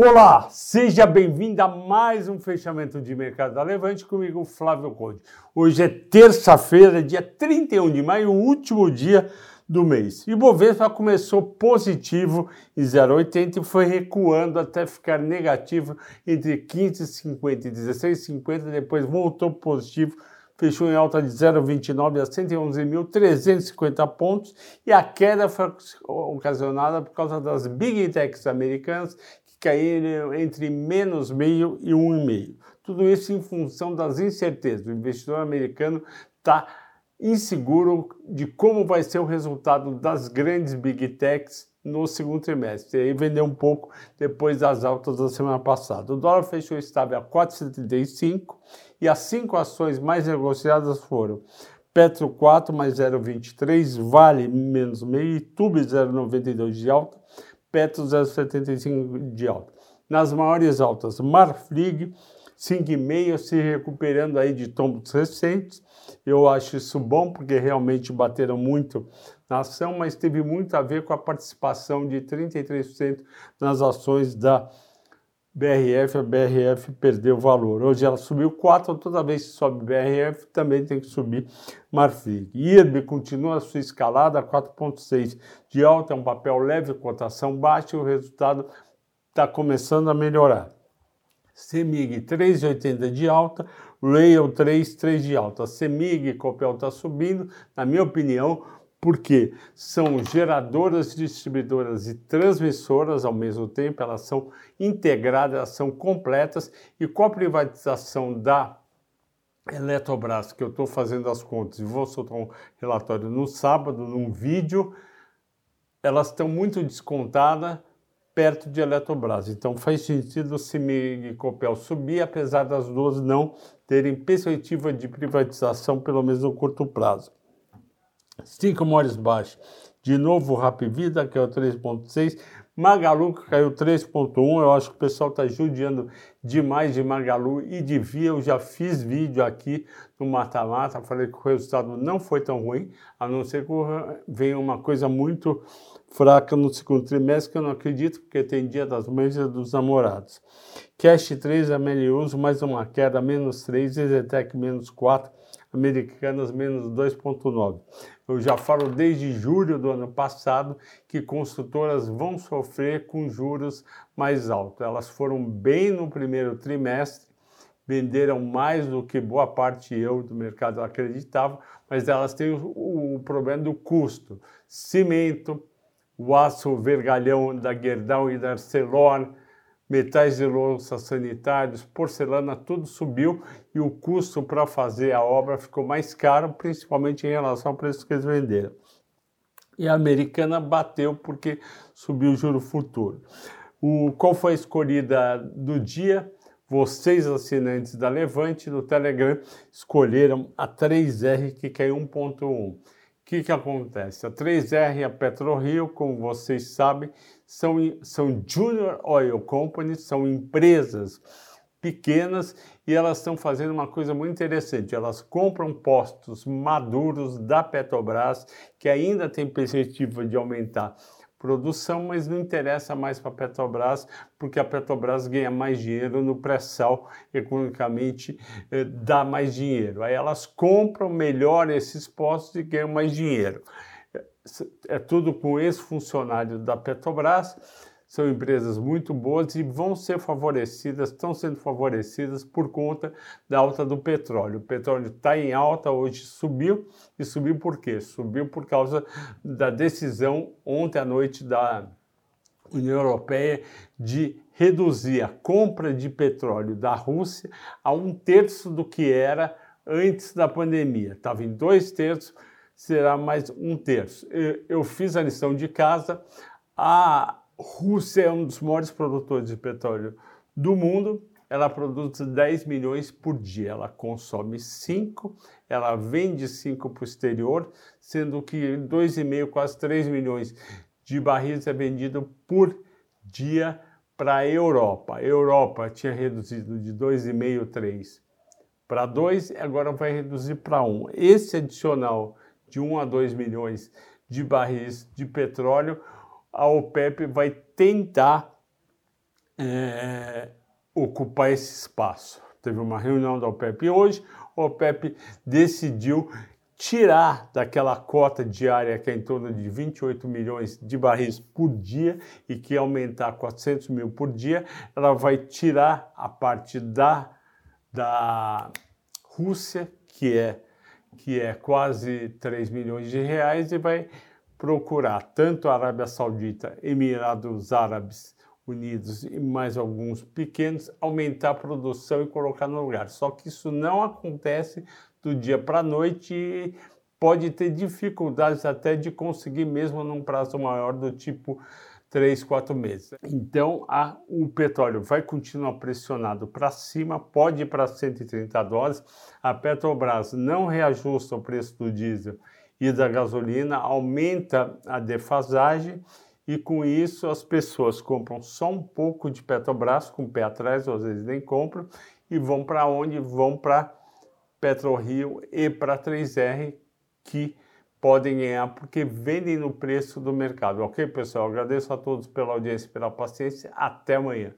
Olá, seja bem-vindo a mais um fechamento de mercado da Levante comigo, Flávio Conde. Hoje é terça-feira, dia 31 de maio, o último dia do mês. E o Bovespa começou positivo em 0,80 e foi recuando até ficar negativo entre 15,50 e 16,50, depois voltou positivo fechou em alta de 0,29 a 111.350 pontos e a queda foi ocasionada por causa das big techs americanas caíram entre menos meio e um e meio. Tudo isso em função das incertezas. O investidor americano está inseguro de como vai ser o resultado das grandes big techs no segundo trimestre. E aí vendeu um pouco depois das altas da semana passada. O dólar fechou estável a 4,75 e as cinco ações mais negociadas foram Petro 4 mais 0,23, Vale menos meio, Tube 0,92 de alta, Petro 0,75 de alta. Nas maiores altas, Marfrig 5,5 se recuperando aí de tombos recentes. Eu acho isso bom porque realmente bateram muito na ação, mas teve muito a ver com a participação de 33% nas ações da BRF, a BRF perdeu valor. Hoje ela subiu 4, toda vez que sobe BRF também tem que subir Marfrig. IRB continua sua escalada, 4,6 de alta, é um papel leve, cotação baixa e o resultado está começando a melhorar. CEMIG 3,80 de alta, Rail 3, 3 de alta. CEMIG Copel está subindo, na minha opinião, porque são geradoras, distribuidoras e transmissoras ao mesmo tempo, elas são integradas, elas são completas, e com a privatização da Eletrobras, que eu estou fazendo as contas e vou soltar um relatório no sábado, num vídeo, elas estão muito descontadas perto de Eletrobras. Então faz sentido o CIMIG e Copel subir, apesar das duas não terem perspectiva de privatização, pelo menos no curto prazo. Cinco maiores baixos. De novo, o Vida que é o 3.6. Magalu, que caiu 3.1. Eu acho que o pessoal está judiando demais de Magalu e de Via. Eu já fiz vídeo aqui no Mata-Mata. Falei que o resultado não foi tão ruim, a não ser que venha uma coisa muito fraca no segundo trimestre, que eu não acredito, porque tem dia das mães e dos namorados. Cash 3, Ameliuso, mais uma queda, menos 3, Ezetec menos 4, Americanas menos 2,9. Eu já falo desde julho do ano passado que construtoras vão sofrer com juros mais altos. Elas foram bem no primeiro trimestre, venderam mais do que boa parte eu do mercado acreditava, mas elas têm o, o problema do custo. Cimento, o aço vergalhão da Gerdau e da Arcelor, metais de louça sanitários, porcelana, tudo subiu e o custo para fazer a obra ficou mais caro, principalmente em relação ao preço que eles venderam. E a americana bateu porque subiu o juro futuro. O, qual foi a escolhida do dia? Vocês, assinantes da Levante, no Telegram, escolheram a 3R, que caiu 1,1. O que, que acontece? A 3R e a PetroRio, como vocês sabem, são, são Junior Oil Companies, são empresas pequenas e elas estão fazendo uma coisa muito interessante. Elas compram postos maduros da Petrobras, que ainda tem perspectiva de aumentar produção, mas não interessa mais para a Petrobras, porque a Petrobras ganha mais dinheiro no pré-sal, economicamente eh, dá mais dinheiro. Aí elas compram melhor esses postos e ganham mais dinheiro é tudo com ex-funcionário da Petrobras, são empresas muito boas e vão ser favorecidas, estão sendo favorecidas por conta da alta do petróleo. O petróleo está em alta, hoje subiu, e subiu por quê? Subiu por causa da decisão ontem à noite da União Europeia de reduzir a compra de petróleo da Rússia a um terço do que era antes da pandemia. Estava em dois terços, será mais um terço. Eu fiz a lição de casa. A Rússia é um dos maiores produtores de petróleo do mundo. Ela produz 10 milhões por dia. Ela consome 5, ela vende 5 para o exterior, sendo que 2,5, quase 3 milhões de barris é vendido por dia para a Europa. A Europa tinha reduzido de 2,5, 3 para 2, agora vai reduzir para 1. Esse adicional de 1 a 2 milhões de barris de petróleo, a OPEP vai tentar é, ocupar esse espaço. Teve uma reunião da OPEP hoje, a OPEP decidiu tirar daquela cota diária que é em torno de 28 milhões de barris por dia e que aumentar 400 mil por dia, ela vai tirar a parte da, da Rússia, que é, que é quase 3 milhões de reais, e vai procurar tanto a Arábia Saudita, Emirados Árabes Unidos e mais alguns pequenos aumentar a produção e colocar no lugar. Só que isso não acontece do dia para a noite e pode ter dificuldades até de conseguir mesmo num prazo maior do tipo 3, 4 meses. Então, a, o petróleo vai continuar pressionado para cima, pode ir para 130 dólares. A Petrobras não reajusta o preço do diesel e da gasolina, aumenta a defasagem e com isso as pessoas compram só um pouco de Petrobras, com o pé atrás, às vezes nem compram, e vão para onde? Vão para PetroRio e para 3R, que podem ganhar porque vendem no preço do mercado. Ok, pessoal? Agradeço a todos pela audiência pela paciência. Até amanhã.